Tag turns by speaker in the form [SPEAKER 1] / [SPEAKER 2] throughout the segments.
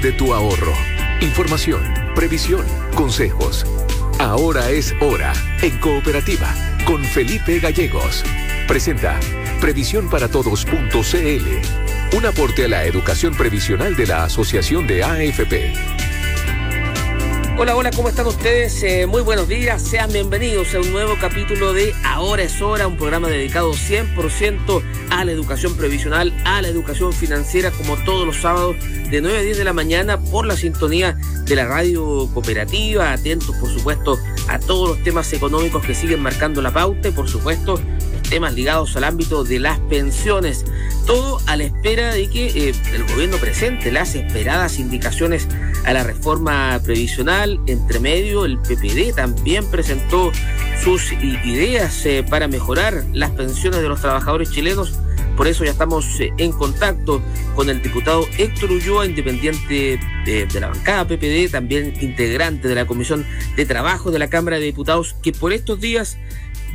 [SPEAKER 1] de tu ahorro. Información, previsión, consejos. Ahora es hora en Cooperativa con Felipe Gallegos. Presenta previsiónparatodos.cl, un aporte a la educación previsional de la Asociación de AFP.
[SPEAKER 2] Hola, hola, ¿cómo están ustedes? Eh, muy buenos días, sean bienvenidos a un nuevo capítulo de Ahora es hora, un programa dedicado 100% a la educación previsional, a la educación financiera, como todos los sábados de 9 a 10 de la mañana por la sintonía de la radio cooperativa, atentos por supuesto a todos los temas económicos que siguen marcando la pauta y por supuesto temas ligados al ámbito de las pensiones. Todo a la espera de que eh, el gobierno presente las esperadas indicaciones a la reforma previsional. Entre medio, el PPD también presentó sus ideas eh, para mejorar las pensiones de los trabajadores chilenos. Por eso ya estamos eh, en contacto con el diputado Héctor Ulloa, independiente de, de, la bancada PPD, también integrante de la Comisión de Trabajo de la Cámara de Diputados, que por estos días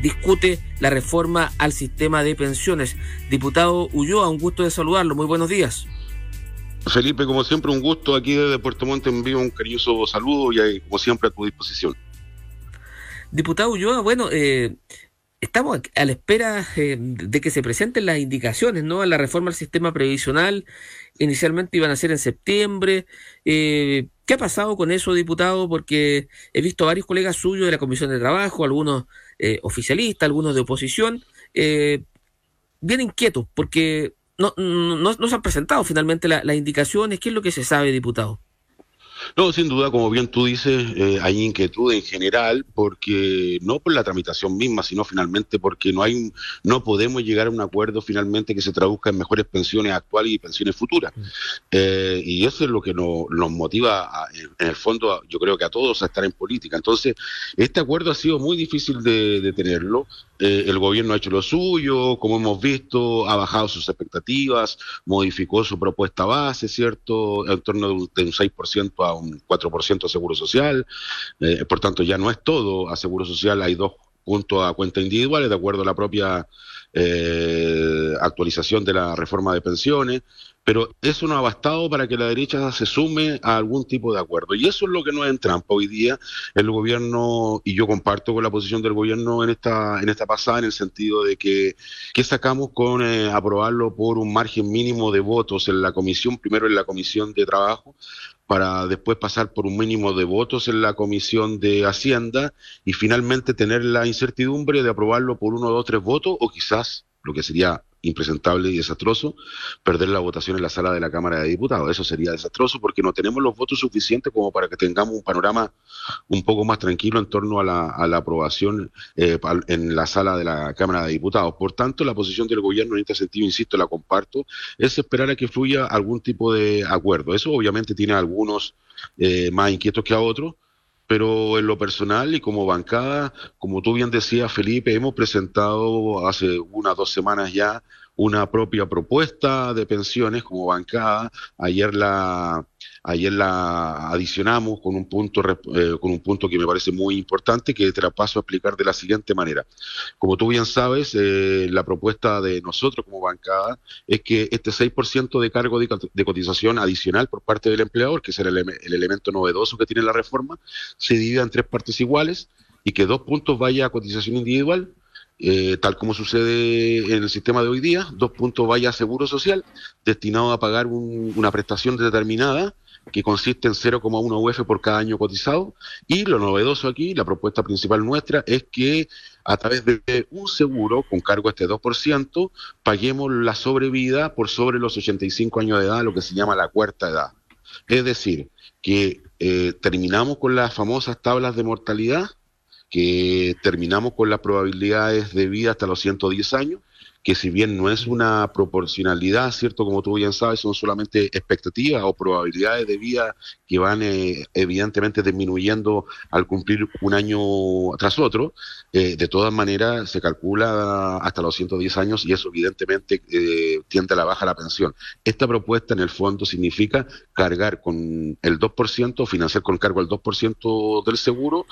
[SPEAKER 2] discute la reforma al sistema de pensiones. Diputado Ulloa, un gusto de saludarlo. Muy buenos días.
[SPEAKER 3] Felipe, como siempre, un gusto aquí desde Puerto Montt. Envío un cariñoso saludo y como siempre a tu disposición.
[SPEAKER 2] Diputado Ulloa, bueno, eh, estamos a la espera eh, de que se presenten las indicaciones, ¿no? A la reforma al sistema previsional. Inicialmente iban a ser en septiembre. Eh, ¿Qué ha pasado con eso, diputado? Porque he visto varios colegas suyos de la Comisión de Trabajo, algunos eh, oficialistas, algunos de oposición, eh, bien inquietos porque no, no, no, se han presentado finalmente las indicaciones. ¿Qué es lo que se sabe, diputado?
[SPEAKER 3] No, sin duda, como bien tú dices, eh, hay inquietud en general, porque no por la tramitación misma, sino finalmente porque no hay, no podemos llegar a un acuerdo finalmente que se traduzca en mejores pensiones actuales y pensiones futuras. Mm. Eh, y eso es lo que nos, motiva, en el fondo, yo creo que a todos a estar en política. Entonces, este acuerdo ha sido muy difícil de, tenerlo. Eh, el gobierno ha hecho lo suyo, como hemos visto, ha bajado sus expectativas, modificó su propuesta base, ¿cierto? En torno de un, de un 6% a un 4% a seguro social, eh, por tanto ya no es todo a seguro social, hay dos puntos a cuenta individuales de acuerdo a la propia eh, actualización de la reforma de pensiones, pero eso no ha bastado para que la derecha se sume a algún tipo de acuerdo. Y eso es lo que no es en trampa hoy día. El gobierno, y yo comparto con la posición del gobierno en esta, en esta pasada, en el sentido de que, que sacamos con eh, aprobarlo por un margen mínimo de votos en la comisión, primero en la comisión de trabajo, para después pasar por un mínimo de votos en la Comisión de Hacienda y finalmente tener la incertidumbre de aprobarlo por uno, dos, tres votos o quizás, lo que sería impresentable y desastroso perder la votación en la sala de la Cámara de Diputados. Eso sería desastroso porque no tenemos los votos suficientes como para que tengamos un panorama un poco más tranquilo en torno a la, a la aprobación eh, en la sala de la Cámara de Diputados. Por tanto, la posición del gobierno en este sentido, insisto, la comparto, es esperar a que fluya algún tipo de acuerdo. Eso obviamente tiene algunos eh, más inquietos que a otros, pero en lo personal y como bancada, como tú bien decías, Felipe, hemos presentado hace unas dos semanas ya una propia propuesta de pensiones como bancada. Ayer la Ayer la adicionamos con un punto eh, con un punto que me parece muy importante que te la paso a explicar de la siguiente manera. Como tú bien sabes, eh, la propuesta de nosotros como bancada es que este 6% de cargo de, cotización adicional por parte del empleador, que es el, el elemento novedoso que tiene la reforma, se divida en tres partes iguales y que dos puntos vaya a cotización individual eh, tal como sucede en el sistema de hoy día, dos puntos vaya seguro social, destinado a pagar una prestación determinada que consiste en 0,1 UF por cada año cotizado. Y lo novedoso aquí, la propuesta principal nuestra, es que a través de un seguro con cargo a este 2%, paguemos la sobrevida por sobre los 85 años de edad, lo que se llama la cuarta edad. Es decir, que eh, terminamos con las famosas tablas de mortalidad, que terminamos con las probabilidades de vida hasta los 110 años que si bien no es una proporcionalidad, ¿cierto? Como tú bien sabes, son solamente expectativas o probabilidades de vida que van eh, evidentemente disminuyendo al cumplir un año tras otro. Eh, de todas maneras, se calcula hasta los 110 años y eso evidentemente eh, tiende a la baja la pensión. Esta propuesta en el fondo significa cargar con el 2%, financiar con cargo el 2% del seguro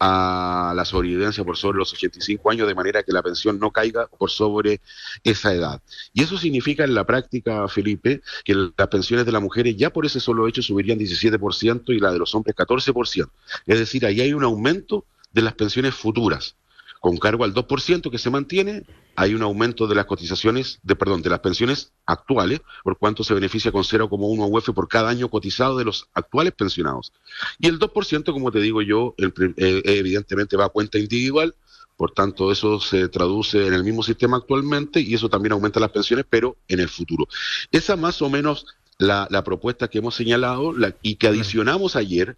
[SPEAKER 3] a la sobrevivencia por sobre los 85 años, de manera que la pensión no caiga por sobre esa edad. Y eso significa en la práctica, Felipe, que las pensiones de las mujeres ya por ese solo hecho subirían 17% y la de los hombres 14%. Es decir, ahí hay un aumento de las pensiones futuras con cargo al 2% que se mantiene, hay un aumento de las cotizaciones, de perdón, de las pensiones actuales, por cuanto se beneficia con 0,1 UF por cada año cotizado de los actuales pensionados. Y el 2%, como te digo yo, eh, evidentemente va a cuenta individual, por tanto, eso se traduce en el mismo sistema actualmente y eso también aumenta las pensiones, pero en el futuro. Esa más o menos la, la propuesta que hemos señalado la, y que adicionamos ayer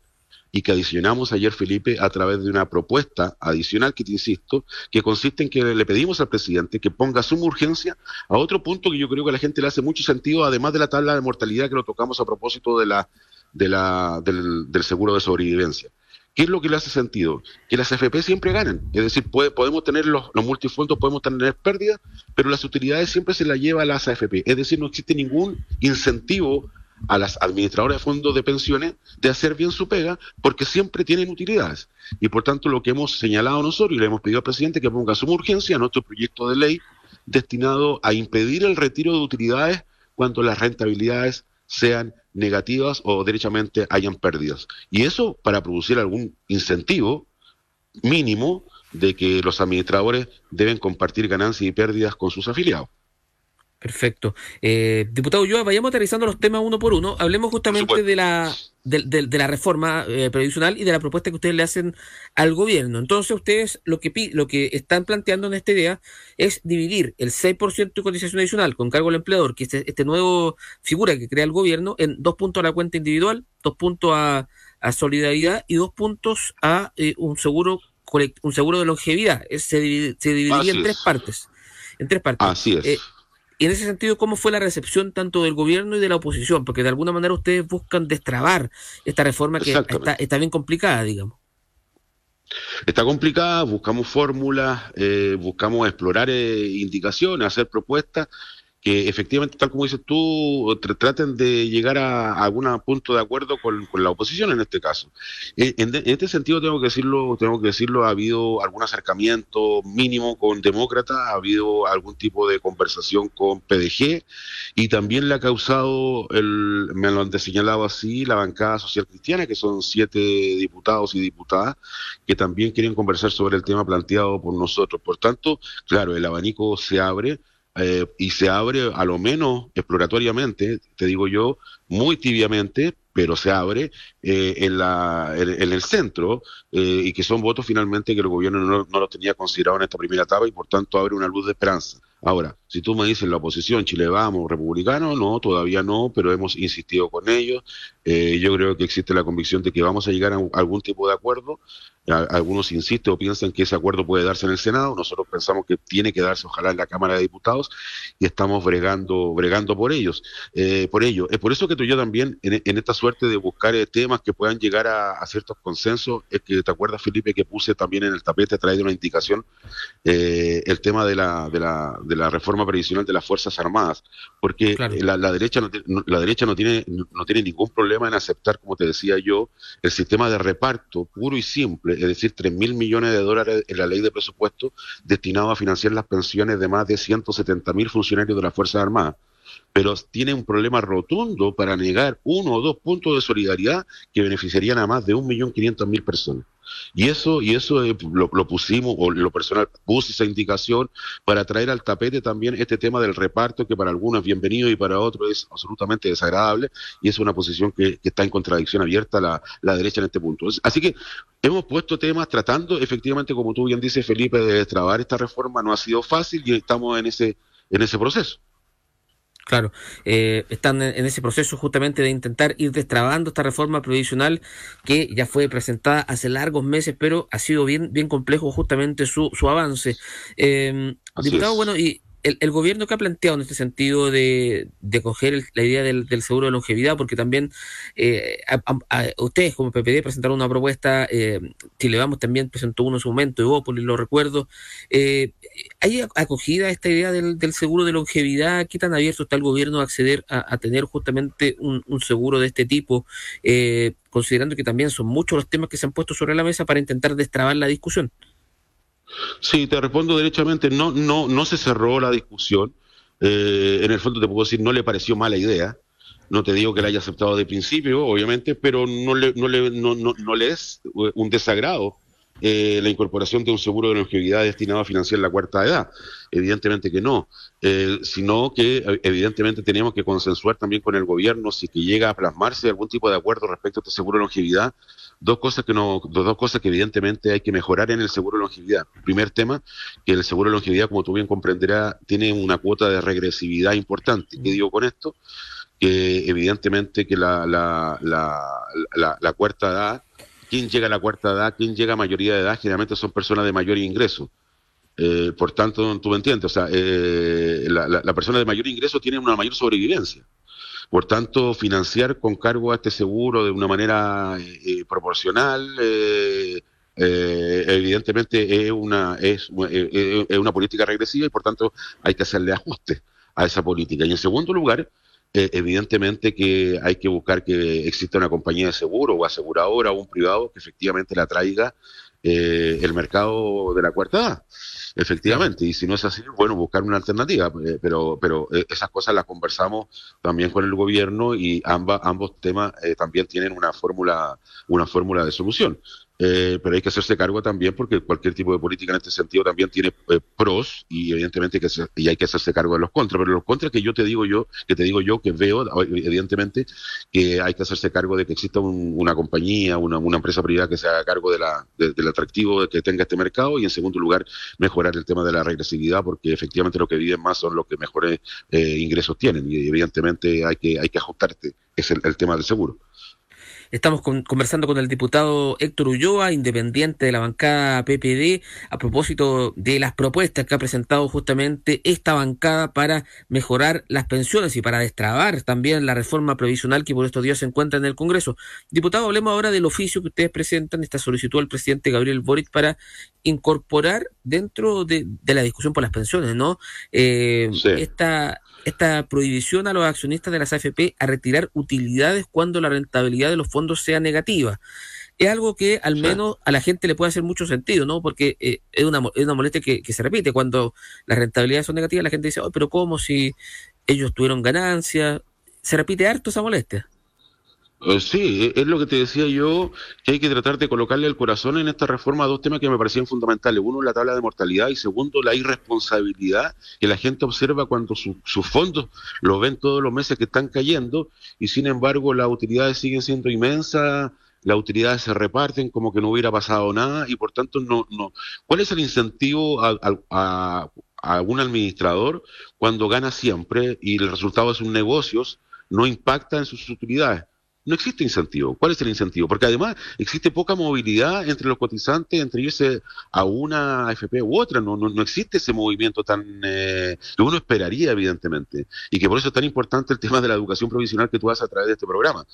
[SPEAKER 3] y que adicionamos ayer, Felipe, a través de una propuesta adicional que te insisto, que consiste en que le pedimos al presidente que ponga suma urgencia a otro punto que yo creo que a la gente le hace mucho sentido, además de la tabla de mortalidad que lo tocamos a propósito de la, de la, del, del seguro de sobrevivencia. ¿Qué es lo que le hace sentido? Que las AFP siempre ganen. Es decir, podemos tener los, los multifondos, podemos tener pérdidas, pero las utilidades siempre se las lleva a las AFP. Es decir, no existe ningún incentivo a las administradoras de fondos de pensiones de hacer bien su pega porque siempre tienen utilidades. Y por tanto lo que hemos señalado nosotros y le hemos pedido al presidente que ponga suma urgencia a nuestro proyecto de ley destinado a impedir el retiro de utilidades cuando las rentabilidades sean negativas o derechamente hayan pérdidas. Y eso para producir algún incentivo mínimo de que los administradores deben compartir ganancias y pérdidas con sus afiliados.
[SPEAKER 2] Perfecto. Eh, diputado yo vayamos aterrizando los temas uno por uno. Hablemos justamente de la, de, de, la reforma eh, previsional y de la propuesta que ustedes le hacen al gobierno. Entonces, ustedes lo que, lo que están planteando en esta idea es dividir el 6% de cotización adicional con cargo al empleador, que es este, este, nuevo figura que crea el gobierno, en dos puntos a la cuenta individual, dos puntos a, a solidaridad y dos puntos a eh, un seguro un seguro de longevidad. Se, se dividiría en tres partes. En tres partes.
[SPEAKER 3] Así es.
[SPEAKER 2] Y en ese sentido, ¿cómo fue la recepción tanto del gobierno y de la oposición? Porque de alguna manera ustedes buscan destrabar esta reforma que está, está bien complicada, digamos.
[SPEAKER 3] Está complicada, buscamos fórmulas, eh, buscamos explorar eh, indicaciones, hacer propuestas que efectivamente, tal como dices tú, traten de llegar a, algún punto de acuerdo con, la oposición en este caso. En, este sentido tengo que decirlo, tengo que decirlo, ha habido algún acercamiento mínimo con demócratas, ha habido algún tipo de conversación con PDG y también le ha causado, el, me lo han señalado así, la bancada social cristiana, que son siete diputados y diputadas, que también quieren conversar sobre el tema planteado por nosotros. Por tanto, claro, el abanico se abre eh, y se abre a lo menos exploratoriamente, te digo yo, muy tibiamente, pero se abre eh, en, la, en, el centro eh, y que son votos finalmente que el gobierno no, no los tenía considerado en esta primera etapa y por tanto abre una luz de esperanza. Ahora, si tú me dices la oposición, Chile Vamos, republicano, no, todavía no, pero hemos insistido con ellos. yo creo que existe la convicción de que vamos a llegar a algún tipo de acuerdo algunos insisten o piensan que ese acuerdo puede darse en el Senado, nosotros pensamos que tiene que darse ojalá en la Cámara de Diputados y estamos bregando, bregando por ellos, eh, por ello. Es por eso que tú y yo también, en, esta suerte de buscar eh, temas que puedan llegar a, ciertos consensos, es que te acuerdas, Felipe, que puse también en el tapete de una indicación eh, el tema de la, de, la, de la reforma previsional de las Fuerzas Armadas, porque la, la, derecha no, la derecha no tiene, no tiene ningún problema en aceptar, como te decía yo, el sistema de reparto puro y simple es decir, 3 mil millones de dólares en la ley de presupuesto destinado a financiar las pensiones de más de 170 mil funcionarios de las Fuerzas Armadas. Pero tiene un problema rotundo para negar uno o dos puntos de solidaridad que beneficiarían a más de 1.500.000 personas. Y eso, y eso eh, lo, pusimos, o lo personal, puse esa indicación para traer al tapete también este tema del reparto, que para algunos es bienvenido y para otros es absolutamente desagradable, y es una posición que, está en contradicción abierta la, la derecha en este punto. Así que hemos puesto temas tratando, efectivamente, como tú bien dices, Felipe, de trabar esta reforma, no ha sido fácil y estamos en ese, en ese proceso.
[SPEAKER 2] Claro, eh, están en, ese proceso justamente de intentar ir destrabando esta reforma previsional que ya fue presentada hace largos meses, pero ha sido bien, bien complejo justamente su, su avance. Eh, diputado, bueno, y el, el, gobierno que ha planteado en este sentido de, coger la idea del, seguro de longevidad, porque también eh, a, ustedes como PPD presentaron una propuesta, eh, Chile Vamos también presentó uno en su momento, Evópolis, lo recuerdo. Eh, ¿Hay acogida esta idea del, seguro de longevidad? ¿Qué tan abierto está el gobierno a acceder a, a tener justamente un, un, seguro de este tipo? Eh, considerando que también son muchos los temas que se han puesto sobre la mesa para intentar destrabar la discusión.
[SPEAKER 3] Sí, te respondo derechamente. No, no, no se cerró la discusión. Eh, en el fondo te puedo decir, no le pareció mala idea. No te digo que la haya aceptado de principio, obviamente, pero no le, no le, no, no, no le es un desagrado eh, la incorporación de un seguro de longevidad destinado a financiar la cuarta edad. Evidentemente que no, eh, sino que eh, evidentemente tenemos que consensuar también con el gobierno si que llega a plasmarse algún tipo de acuerdo respecto a este seguro de longevidad. Dos cosas que no, dos cosas que evidentemente hay que mejorar en el seguro de longevidad. Primer tema, que el seguro de longevidad, como tú bien comprenderás, tiene una cuota de regresividad importante. ¿Qué digo con esto? Que evidentemente que la, la, la, la cuarta edad ¿Quién llega a la cuarta edad? ¿Quién llega a mayoría de edad? Generalmente son personas de mayor ingreso. Eh, por tanto, tú me entiendes, o sea, eh, la, persona de mayor ingreso tiene una mayor sobrevivencia. Por tanto, financiar con cargo a este seguro de una manera eh, proporcional, evidentemente es una, es, una política regresiva y por tanto hay que hacerle ajuste a esa política. Y en segundo lugar, eh, evidentemente que hay que buscar que exista una compañía de seguro o aseguradora o un privado que efectivamente la traiga eh, el mercado de la cuarta edad. Efectivamente, y si no es así, bueno, buscar una alternativa, eh, pero, pero esas cosas las conversamos también con el gobierno y ambas, ambos temas también tienen una fórmula, una fórmula de solución. Eh, pero hay que hacerse cargo también porque cualquier tipo de política en este sentido también tiene eh, pros y evidentemente que y hay que hacerse cargo de los contras, pero los contras que yo te digo yo, que te digo yo que veo evidentemente que hay que hacerse cargo de que exista una compañía, una, empresa privada que se haga cargo de la, del atractivo que tenga este mercado y en segundo lugar mejorar el tema de la regresividad porque efectivamente lo que viven más son los que mejores eh, ingresos tienen y evidentemente hay que hay que ajustarte es el tema del seguro.
[SPEAKER 2] Estamos conversando con el diputado Héctor Ulloa, independiente de la bancada PPD, a propósito de las propuestas que ha presentado justamente esta bancada para mejorar las pensiones y para destrabar también la reforma provisional que por estos días se encuentra en el Congreso. Diputado, hablemos ahora del oficio que ustedes presentan, esta solicitud al presidente Gabriel Boric para incorporar dentro de, la discusión por las pensiones, ¿no? Eh, esta esta prohibición a los accionistas de las AFP a retirar utilidades cuando la rentabilidad de los fondos sea negativa. Es algo que al menos a la gente le puede hacer mucho sentido, ¿no? Porque eh, es, una, es una molestia que, se repite. Cuando las rentabilidades son negativas, la gente dice, oh, pero ¿cómo si ellos tuvieron ganancias? Se repite harto esa molestia.
[SPEAKER 3] Eh, sí, es lo que te decía yo, que hay que tratar de colocarle el corazón en esta reforma a dos temas que me parecían fundamentales. Uno, la tabla de mortalidad y segundo, la irresponsabilidad que la gente observa cuando sus fondos los ven todos los meses que están cayendo y sin embargo las utilidades siguen siendo inmensas, las utilidades se reparten como que no hubiera pasado nada y por tanto no... no. ¿Cuál es el incentivo a, a, a un administrador cuando gana siempre y el resultado es un negocios? no impacta en sus utilidades no existe incentivo. ¿Cuál es el incentivo? Porque además existe poca movilidad entre los cotizantes, entre irse a una AFP u otra. No, no, existe ese movimiento tan eh, que uno esperaría, evidentemente. Y que por eso es tan importante el tema de la educación provisional que tú haces a través de este programa.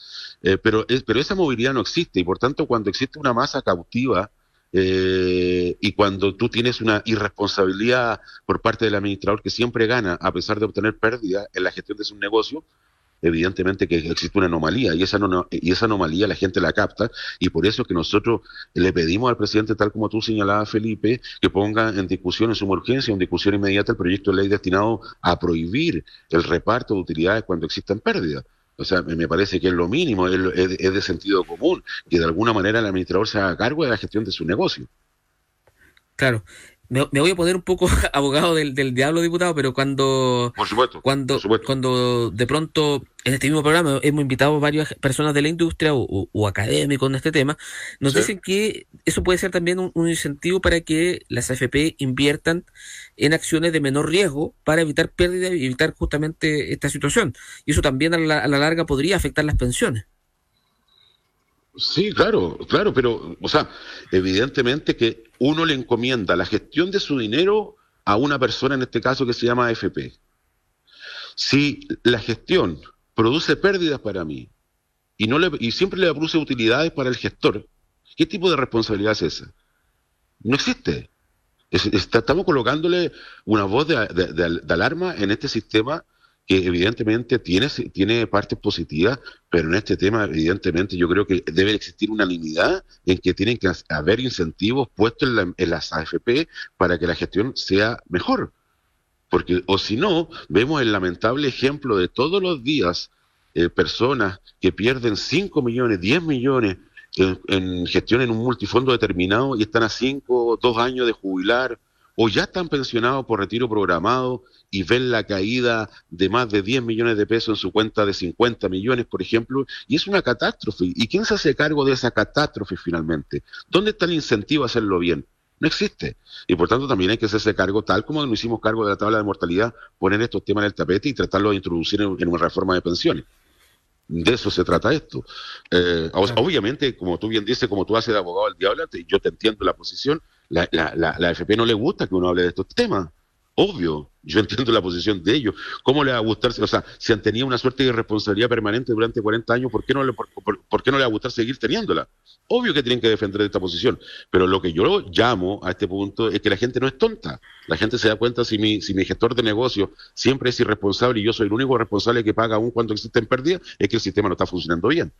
[SPEAKER 3] Eh, pero, pero esa movilidad no existe. Y por tanto, cuando existe una masa cautiva, eh, y cuando tú tienes una irresponsabilidad por parte del administrador que siempre gana a pesar de obtener pérdida en la gestión de su negocio, evidentemente que existe una anomalía y esa, y esa anomalía la gente la capta y por eso es que nosotros le pedimos al presidente, tal como tú señalabas, Felipe, que ponga en discusión en suma urgencia, en discusión inmediata el proyecto de ley destinado a prohibir el reparto de utilidades cuando existan pérdidas. O sea, me parece que es lo mínimo, es, de sentido común, que de alguna manera el administrador se haga cargo de la gestión de su negocio.
[SPEAKER 2] Claro, me, voy a poner un poco abogado del, del diablo diputado, pero cuando, cuando, cuando de pronto en este mismo programa hemos invitado a varias personas de la industria o, académicos en este tema, nos dicen que eso puede ser también un, incentivo para que las AFP inviertan en acciones de menor riesgo para evitar pérdidas y evitar justamente esta situación. Y eso también a la, a la larga podría afectar las pensiones.
[SPEAKER 3] Sí, claro, claro, pero, o sea, evidentemente que uno le encomienda la gestión de su dinero a una persona, en este caso, que se llama AFP. Si la gestión produce pérdidas para mí y, no le, y siempre le produce utilidades para el gestor, ¿qué tipo de responsabilidad es esa? No existe. estamos colocándole una voz de, de, alarma en este sistema que evidentemente tiene, tiene partes positivas, pero en este tema evidentemente yo creo que debe existir unanimidad en que tienen que haber incentivos puestos en, las AFP para que la gestión sea mejor. Porque, o si no, vemos el lamentable ejemplo de todos los días eh, personas que pierden 5 millones, 10 millones en, en, gestión en un multifondo determinado y están a 5 o 2 años de jubilar o ya están pensionados por retiro programado y ven la caída de más de 10 millones de pesos en su cuenta de 50 millones, por ejemplo, y es una catástrofe. ¿Y quién se hace cargo de esa catástrofe finalmente? ¿Dónde está el incentivo a hacerlo bien? No existe. Y por tanto también hay que hacerse cargo, tal como nos hicimos cargo de la tabla de mortalidad, poner estos temas en el tapete y tratarlo de introducir en, una reforma de pensiones. De eso se trata esto. Eh, obviamente, como tú bien dices, como tú haces de abogado del diablo, yo te entiendo la posición, la, la, la, la FP no le gusta que uno hable de estos temas. Obvio, yo entiendo la posición de ellos. ¿Cómo le va a gustar? O sea, si han tenido una suerte de irresponsabilidad permanente durante 40 años, ¿por qué no le, por, qué no le va a gustar seguir teniéndola? Obvio que tienen que defender esta posición. Pero lo que yo llamo a este punto es que la gente no es tonta. La gente se da cuenta si mi, si mi gestor de negocio siempre es irresponsable y yo soy el único responsable que paga aún cuando existen pérdidas, es que el sistema no está funcionando bien.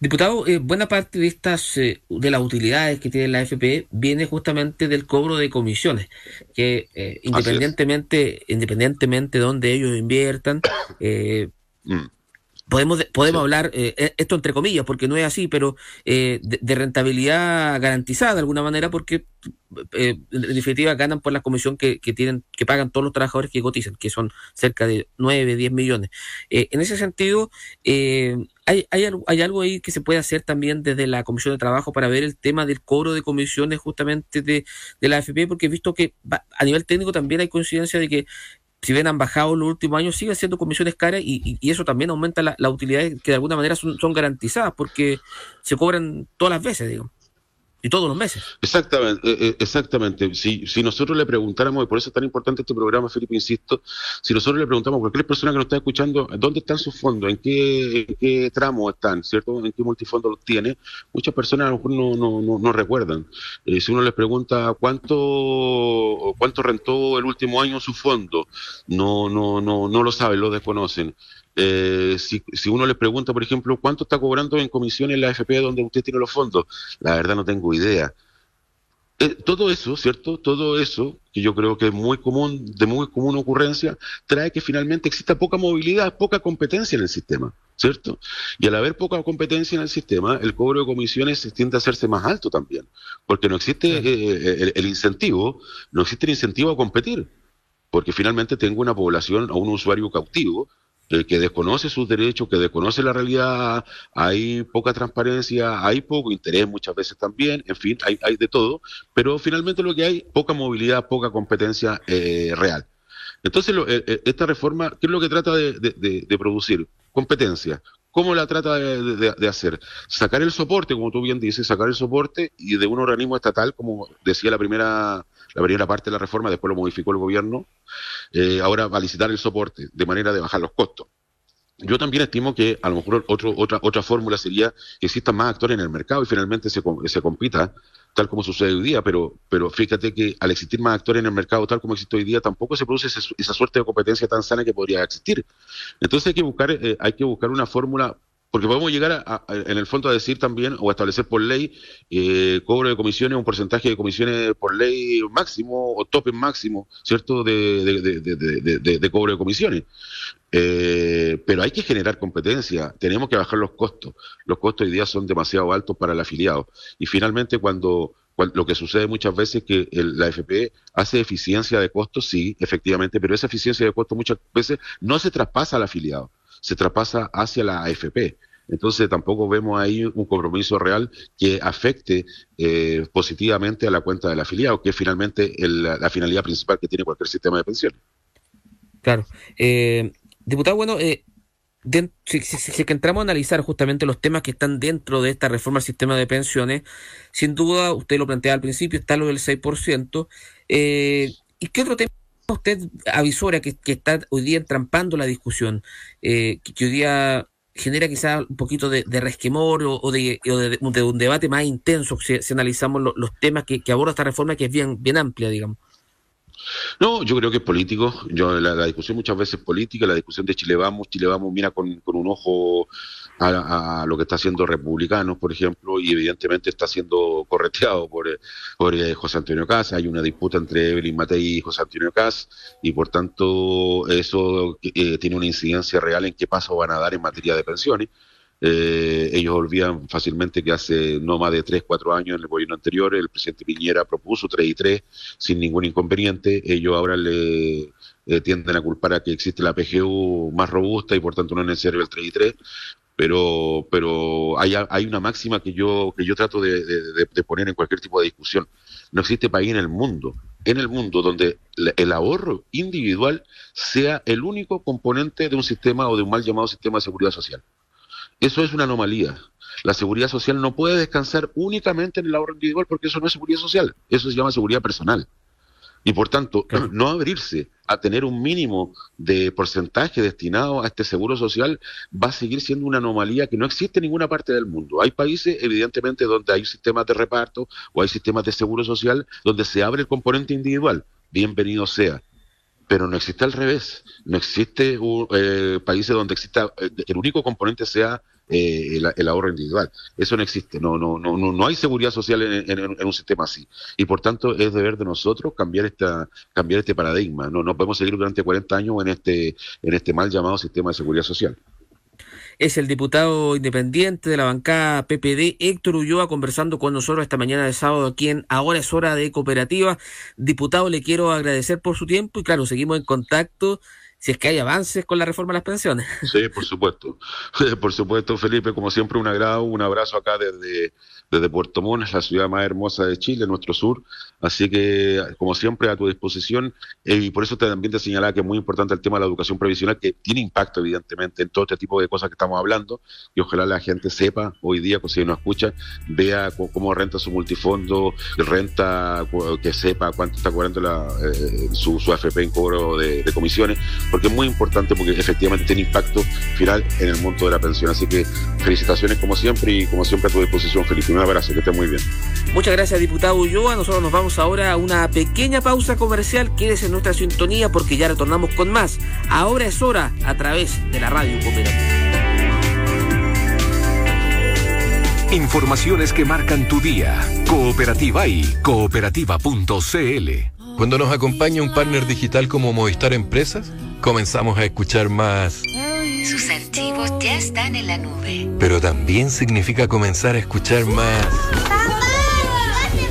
[SPEAKER 2] Diputado, eh, buena parte de estas eh, de las utilidades que tiene la AFP viene justamente del cobro de comisiones, que eh, independientemente independientemente de donde ellos inviertan, mm. podemos podemos hablar esto entre comillas porque no es así, pero de, de, rentabilidad garantizada de alguna manera porque eh, en definitiva ganan por la comisión que, tienen que pagan todos los trabajadores que cotizan, que son cerca de 9, 10 millones. Eh, en ese sentido, eh, hay, hay, hay, algo ahí que se puede hacer también desde la Comisión de Trabajo para ver el tema del cobro de comisiones justamente de, la AFP, porque he visto que a nivel técnico también hay coincidencia de que si bien han bajado los últimos años, siguen siendo comisiones caras y, eso también aumenta la, la, utilidad que de alguna manera son, son garantizadas porque se cobran todas las veces, digamos. Y todos los meses.
[SPEAKER 3] Exactamente, eh, eh, exactamente. Si, si nosotros le preguntáramos, y por eso es tan importante este programa, Felipe, insisto, si nosotros le preguntamos a cualquier persona que nos está escuchando, ¿dónde están sus fondos? ¿En qué, en qué tramo están? ¿Cierto? ¿En qué multifondo los tiene? Muchas personas a lo mejor no, no, no, no recuerdan. Eh, si uno les pregunta cuánto, cuánto rentó el último año su fondo, no, no, no, no lo saben, lo desconocen. Eh, si, si, uno le pregunta, por ejemplo, cuánto está cobrando en comisiones la AFP donde usted tiene los fondos, la verdad no tengo idea. Eh, todo eso, ¿cierto? Todo eso, que yo creo que es muy común, de muy común ocurrencia, trae que finalmente exista poca movilidad, poca competencia en el sistema, ¿cierto? Y al haber poca competencia en el sistema, el cobro de comisiones tiende a hacerse más alto también, porque no existe eh, el incentivo, no existe el incentivo a competir, porque finalmente tengo una población o un usuario cautivo que desconoce sus derechos, que desconoce la realidad, hay poca transparencia, hay poco interés muchas veces también, en fin, hay, hay de todo, pero finalmente lo que hay, poca movilidad, poca competencia eh, real. Entonces, eh, eh, esta reforma, ¿qué es lo que trata de, producir? Competencia. ¿Cómo la trata de, hacer? Sacar el soporte, como tú bien dices, sacar el soporte y de un organismo estatal, como decía la primera la primera parte de la reforma, después lo modificó el gobierno, eh, ahora va a licitar el soporte de manera de bajar los costos. Yo también estimo que a lo mejor otro, otra, otra fórmula sería que existan más actores en el mercado y finalmente se, se compita tal como sucede hoy día, pero, pero fíjate que al existir más actores en el mercado tal como existe hoy día, tampoco se produce esa suerte de competencia tan sana que podría existir. Entonces hay que buscar, eh, hay que buscar una fórmula porque podemos llegar a, en el fondo a decir también o establecer por ley eh, cobro de comisiones, un porcentaje de comisiones por ley máximo o tope máximo, ¿cierto?, de, de, cobro de comisiones. Eh, pero hay que generar competencia, tenemos que bajar los costos. Los costos hoy día son demasiado altos para el afiliado. Y finalmente, cuando, lo que sucede muchas veces es que la FP hace eficiencia de costos, sí, efectivamente, pero esa eficiencia de costos muchas veces no se traspasa al afiliado se traspasa hacia la AFP. Entonces tampoco vemos ahí un compromiso real que afecte eh, positivamente a la cuenta del afiliado, que es finalmente la, finalidad principal que tiene cualquier sistema de pensiones.
[SPEAKER 2] Claro. Eh, diputado, bueno, eh, si, si, entramos a analizar justamente los temas que están dentro de esta reforma al sistema de pensiones, sin duda, usted lo plantea al principio, está lo del 6%. ¿Y qué otro tema? Usted avisora que, está hoy día entrampando la discusión, eh, que, hoy día genera quizá un poquito de, resquemor o, de, un debate más intenso si, analizamos los temas que, aborda esta reforma que es bien, bien amplia, digamos?
[SPEAKER 3] No, yo creo que es político. Yo la, discusión muchas veces es política. La discusión de Chile Vamos, Chile Vamos mira con, con un ojo a, lo que está haciendo republicanos, por ejemplo, y evidentemente está siendo correteado por, por eh, José Antonio Cas. Hay una disputa entre Evelyn Matei y José Antonio Cas, y por tanto eso eh, tiene una incidencia real en qué paso van a dar en materia de pensiones. Eh, ellos olvidan fácilmente que hace no más de 3, 4 años en el gobierno anterior el presidente Piñera propuso 3 y 3 sin ningún inconveniente. Ellos ahora le tienden a culpar a que existe la PGU más robusta y por tanto no es necesario el 3 y 3 pero pero hay, hay una máxima que yo que yo trato de, poner en cualquier tipo de discusión. No existe país en el mundo en el mundo donde el ahorro individual sea el único componente de un sistema o de un mal llamado sistema de seguridad social. Eso es una anomalía. La seguridad social no puede descansar únicamente en el ahorro individual porque eso no es seguridad social. Eso se llama seguridad personal y por tanto, no abrirse a tener un mínimo de porcentaje destinado a este seguro social va a seguir siendo una anomalía que no existe en ninguna parte del mundo. Hay países, evidentemente, donde hay sistemas de reparto o hay sistemas de seguro social donde se abre el componente individual. Bienvenido sea pero no existe al revés. No existe un, eh, países donde exista eh, el único componente sea eh, el, ahorro individual. Eso no existe. No, no, no, no, hay seguridad social en, un sistema así. Y por tanto es deber de nosotros cambiar esta, cambiar este paradigma. No, no podemos seguir durante 40 años en este, en este mal llamado sistema de seguridad social
[SPEAKER 2] es el diputado independiente de la bancada PPD, Héctor Ulloa, conversando con nosotros esta mañana de sábado aquí en Ahora es Hora de Cooperativa. Diputado, le quiero agradecer por su tiempo y claro, seguimos en contacto si es que hay avances con la reforma de las pensiones.
[SPEAKER 3] Sí, por supuesto. Por supuesto, Felipe, como siempre, un agrado, un abrazo acá desde, desde Puerto Montt, la ciudad más hermosa de Chile, nuestro sur. Así que, como siempre, a tu disposición. Eh, y por eso también te señalaba que es muy importante el tema de la educación previsional, que tiene impacto, evidentemente, en todo este tipo de cosas que estamos hablando. Y ojalá la gente sepa hoy día, pues, si no escucha, vea cómo, renta su multifondo, renta, que sepa cuánto está cobrando la, eh, su, su AFP en cobro de comisiones porque es muy importante porque efectivamente tiene impacto final en el monto de la pensión. Así que felicitaciones como siempre y como siempre a tu disposición, Felipe. Un abrazo, que esté muy bien.
[SPEAKER 2] Muchas gracias, diputado Ulloa. Nosotros nos vamos ahora a una pequeña pausa comercial. Quédese en nuestra sintonía porque ya retornamos con más. Ahora es hora a través de la radio cooperativa.
[SPEAKER 1] Informaciones que marcan tu día. Cooperativa y cooperativa.cl.
[SPEAKER 4] Cuando nos acompaña un partner digital como Movistar Empresas, comenzamos a escuchar más.
[SPEAKER 5] Sus archivos ya están en la nube.
[SPEAKER 4] Pero también significa comenzar a escuchar más.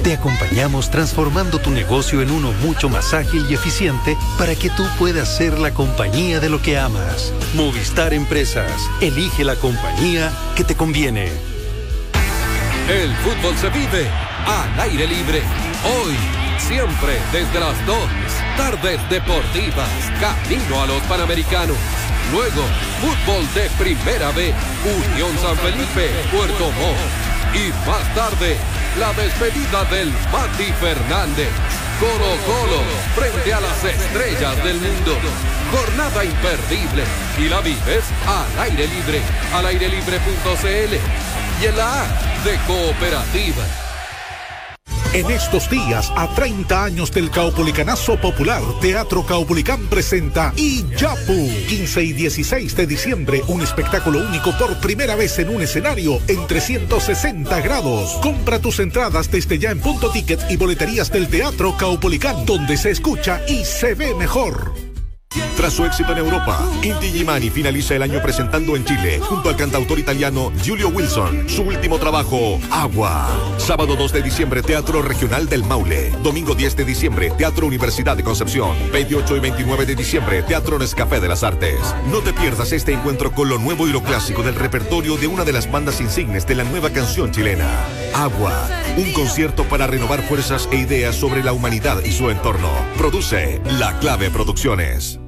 [SPEAKER 6] Te acompañamos transformando tu negocio en uno mucho más ágil y eficiente para que tú puedas ser la compañía de lo que amas. Movistar Empresas. Elige la compañía que te conviene.
[SPEAKER 1] El fútbol se vive al aire libre. Hoy, siempre desde las 2 Tardes Deportivas, camino a los Panamericanos. Luego, fútbol de Primera B, Unión San Felipe, Puerto Montt. Y más tarde, la despedida del Mati Fernández. Colo Colo, frente a las estrellas del mundo. Jornada imperdible. Y la vives al aire libre, al airelibre.cl y en la A de Cooperativa.
[SPEAKER 7] En estos días, a 30 años del Caupolicanazo Popular, Teatro Caupolicán presenta Iyapu. 15 y 16 de diciembre, un espectáculo único por primera vez en un escenario en 360 grados. Compra tus entradas desde ya en punto ticket y boleterías del Teatro Caupolicán, donde se escucha y se ve mejor.
[SPEAKER 8] Tras su éxito en Europa, Inti Gimani finaliza el año presentando en Chile, junto al cantautor italiano Giulio Wilson, su último trabajo, Agua. Sábado 2 de diciembre, Teatro Regional del Maule. Domingo 10 de diciembre, Teatro Universidad de Concepción. 28 y 29 de diciembre, Teatro Nescafé de las Artes. No te pierdas este encuentro con lo nuevo y lo clásico del repertorio de una de las bandas insignes de la nueva canción chilena, Agua. Un concierto para renovar fuerzas e ideas sobre la humanidad y su entorno. Produce La Clave Producciones.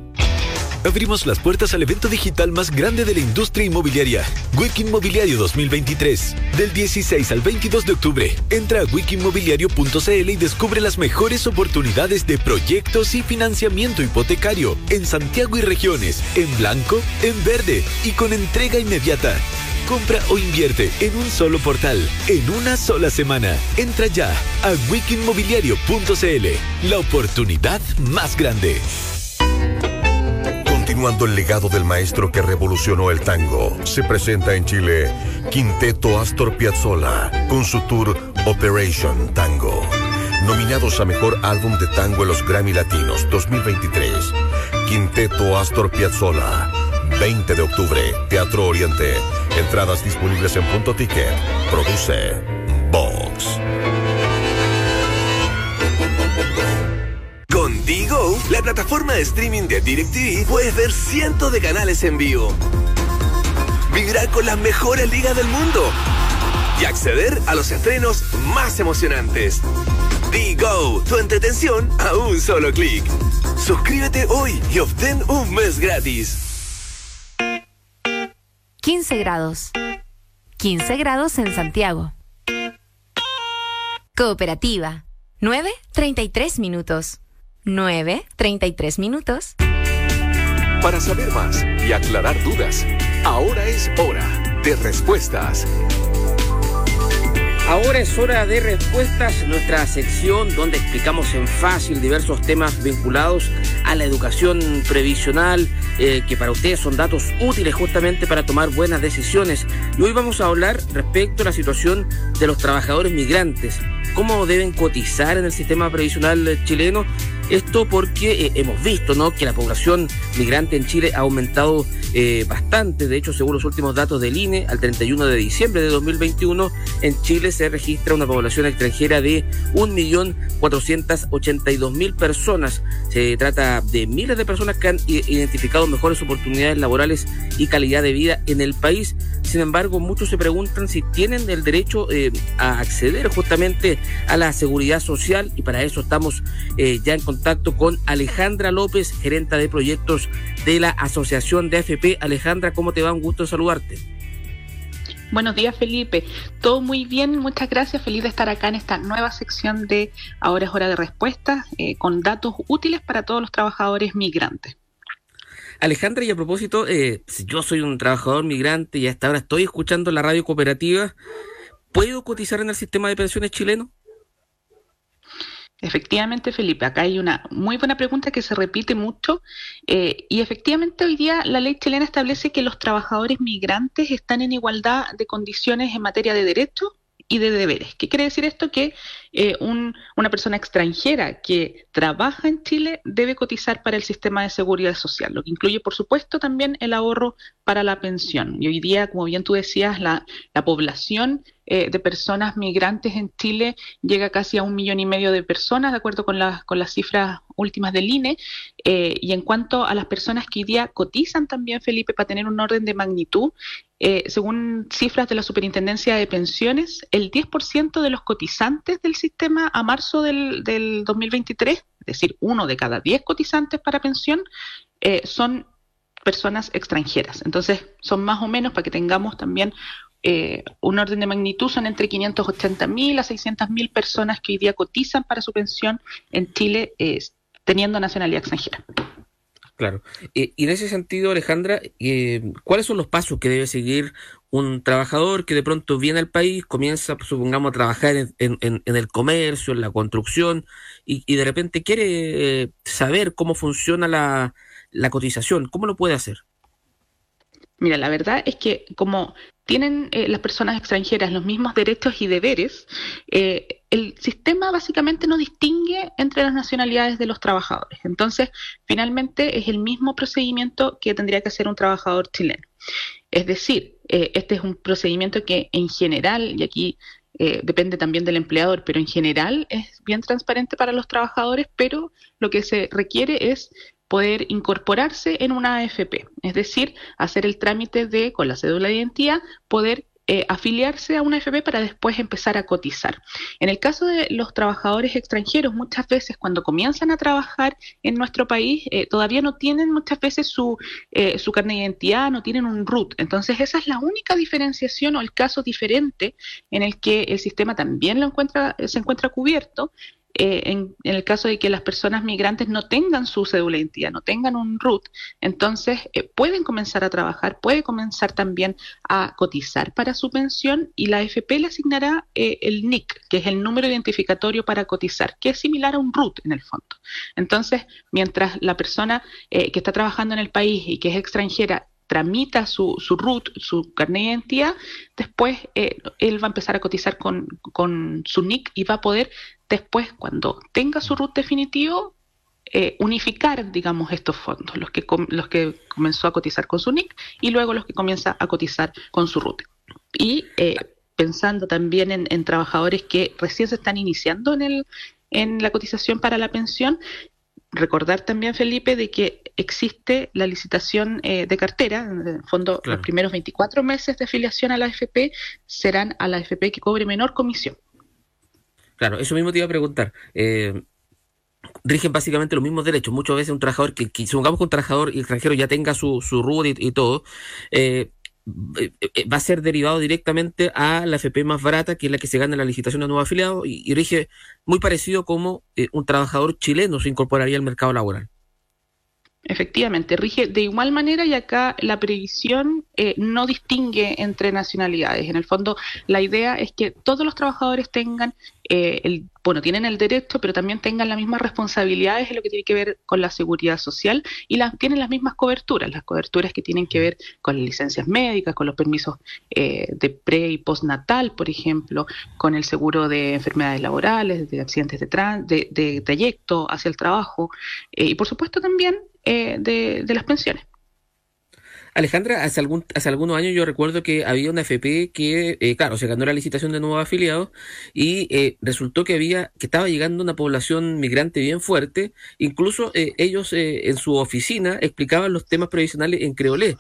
[SPEAKER 9] Abrimos las puertas al evento digital más grande de la industria inmobiliaria, Wiki Inmobiliario 2023. Del 16 al 22 de octubre, entra a wikimobiliario.cl y descubre las mejores oportunidades de proyectos y financiamiento hipotecario en Santiago y regiones, en blanco, en verde y con entrega inmediata. compra o invierte en un solo portal, en una sola semana. Entra ya a wikinmobiliario.cl, la oportunidad más grande.
[SPEAKER 8] Continuando el legado del maestro que revolucionó el tango, se presenta en Chile Quinteto Astor Piazzolla con su tour Operation Tango. Nominados a Mejor Álbum de Tango en los Grammy Latinos 2023. Quinteto Astor Piazzolla. 20 de octubre, Teatro Oriente. Entradas disponibles en punto ticket. Produce
[SPEAKER 10] la plataforma de streaming de DirecTV, puedes ver cientos de canales en vivo. Vibrar con las mejores ligas del mundo. Y acceder a los estrenos más emocionantes. Digo, tu entretención a un solo clic. Suscríbete hoy y obtén un mes gratis.
[SPEAKER 11] 15 grados. 15 grados en Santiago. Cooperativa. 9.33 minutos. 9.33 minutos.
[SPEAKER 9] Para saber más y aclarar dudas, ahora es hora de respuestas.
[SPEAKER 2] Ahora es hora de respuestas, nuestra sección donde explicamos en fácil diversos temas vinculados a la educación previsional, eh, que para ustedes son datos útiles justamente para tomar buenas decisiones. Y hoy vamos a hablar respecto a la situación de los trabajadores migrantes, cómo deben cotizar en el sistema previsional chileno. Esto porque eh, hemos visto ¿no? que la población migrante en Chile ha aumentado eh, bastante. De hecho, según los últimos datos del INE, al 31 de diciembre de 2021, en Chile se registra una población extranjera de 1.482.000 personas. Se trata de miles de personas que han identificado mejores oportunidades laborales y calidad de vida en el país. Sin embargo, muchos se preguntan si tienen el derecho eh, a acceder justamente a la seguridad social y para eso estamos ya en contacto con Alejandra López, gerenta de proyectos de la Asociación de AFP. Alejandra, ¿cómo te va? Un gusto saludarte.
[SPEAKER 12] Buenos días, Felipe. Todo muy bien, muchas gracias. Feliz de estar acá en esta nueva sección de Ahora es hora de respuestas, eh, con datos útiles para todos los trabajadores migrantes.
[SPEAKER 2] Alejandra, y a propósito, eh, si yo soy un trabajador migrante y hasta ahora estoy escuchando la radio cooperativa, ¿puedo cotizar en el sistema de pensiones chileno?
[SPEAKER 12] Efectivamente, Felipe, acá hay una muy buena pregunta que se repite mucho eh, y efectivamente hoy día la ley chilena establece que los trabajadores migrantes están en igualdad de condiciones en materia de derechos y de deberes. ¿Qué quiere decir esto? Que eh, una persona extranjera que trabaja en Chile debe cotizar para el sistema de seguridad social, lo que incluye, por supuesto, también el ahorro para la pensión. Y hoy día, como bien tú decías, la, población eh, de personas migrantes en Chile llega casi a un millón y medio de personas, de acuerdo con, con las cifras últimas del INE. Eh, y en cuanto a las personas que hoy día cotizan también, Felipe, para tener un orden de magnitud, eh, según cifras de la Superintendencia de Pensiones, el 10% de los cotizantes del sistema a marzo del, 2023, es decir, uno de cada 10 cotizantes para pensión, eh, son personas extranjeras. Entonces, son más o menos, para que tengamos también un orden de magnitud, son entre 580.000 a 600.000 personas que hoy día cotizan para su pensión en Chile, teniendo nacionalidad extranjera.
[SPEAKER 2] Claro. y en ese sentido, Alejandra, eh, ¿cuáles son los pasos que debe seguir un trabajador que de pronto viene al país, comienza, supongamos, a trabajar en, el comercio, en la construcción, y, de repente quiere eh, saber cómo funciona la, la cotización? ¿Cómo lo puede hacer?
[SPEAKER 12] Mira, la verdad es que como tienen eh, las personas extranjeras los mismos derechos y deberes, eh, el sistema básicamente no distingue entre las nacionalidades de los trabajadores. Entonces, finalmente es el mismo procedimiento que tendría que hacer un trabajador chileno. Es decir, eh, este es un procedimiento que en general, y aquí depende también del empleador, pero en general es bien transparente para los trabajadores, pero lo que se requiere es poder incorporarse en una AFP, es decir, hacer el trámite de, con la cédula de identidad, poder eh, afiliarse a una AFP para después empezar a cotizar. En el caso de los trabajadores extranjeros, muchas veces cuando comienzan a trabajar en nuestro país, eh, todavía no tienen muchas veces su, eh, su carnet de identidad, no tienen un RUT. Entonces, esa es la única diferenciación o el caso diferente en el que el sistema también lo encuentra, se encuentra cubierto eh, en, el caso de que las personas migrantes no tengan su cédula de identidad, no tengan un RUT, entonces eh, pueden comenzar a trabajar, puede comenzar también a cotizar para su pensión y la AFP le asignará eh, el NIC, que es el número identificatorio para cotizar, que es similar a un RUT en el fondo. Entonces, mientras la persona que está trabajando en el país y que es extranjera tramita su, su RUT, su carnet de identidad, después él va a empezar a cotizar con, su NIC y va a poder después, cuando tenga su RUT definitivo, eh, unificar, digamos, estos fondos, los que, los que comenzó a cotizar con su NIC y luego los que comienza a cotizar con su RUT. Y eh, pensando también en, trabajadores que recién se están iniciando en, el, en la cotización para la pensión, recordar también, Felipe, de que existe la licitación eh, de cartera, en el fondo los primeros 24 meses de afiliación a la AFP serán a la AFP que cobre menor comisión.
[SPEAKER 2] Claro, eso mismo te iba a preguntar. Eh, rigen básicamente los mismos derechos. Muchas veces un trabajador, que, supongamos que un trabajador extranjero ya tenga su, su RUD y, todo, eh, eh, va a ser derivado directamente a la FP más barata, que es la que se gana en la licitación de nuevo afiliado, y, y rige muy parecido como un trabajador chileno se incorporaría al mercado laboral.
[SPEAKER 12] Efectivamente, rige de igual manera y acá la previsión eh, no distingue entre nacionalidades. En el fondo, la idea es que todos los trabajadores tengan eh, el, bueno, tienen el derecho, pero también tengan las mismas responsabilidades en lo que tiene que ver con la seguridad social y tienen las mismas coberturas, las coberturas que tienen que ver con las licencias médicas, con los permisos eh, de pre y postnatal, por ejemplo, con el seguro de enfermedades laborales, de accidentes de, de, de trayecto hacia el trabajo y, por supuesto, también eh, de, las pensiones.
[SPEAKER 2] Alejandra, hace, algún, hace algunos años yo recuerdo que había una FP que, eh, claro, se ganó la licitación de nuevos afiliados y eh, resultó que había que estaba llegando una población migrante bien fuerte. Incluso ellos en su oficina explicaban los temas previsionales en creolé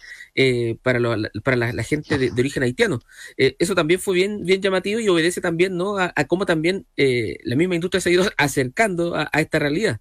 [SPEAKER 2] para, para la, gente de, origen haitiano. eso también fue bien, bien llamativo y obedece también ¿no? a, cómo también la misma industria se ha ido acercando a esta realidad.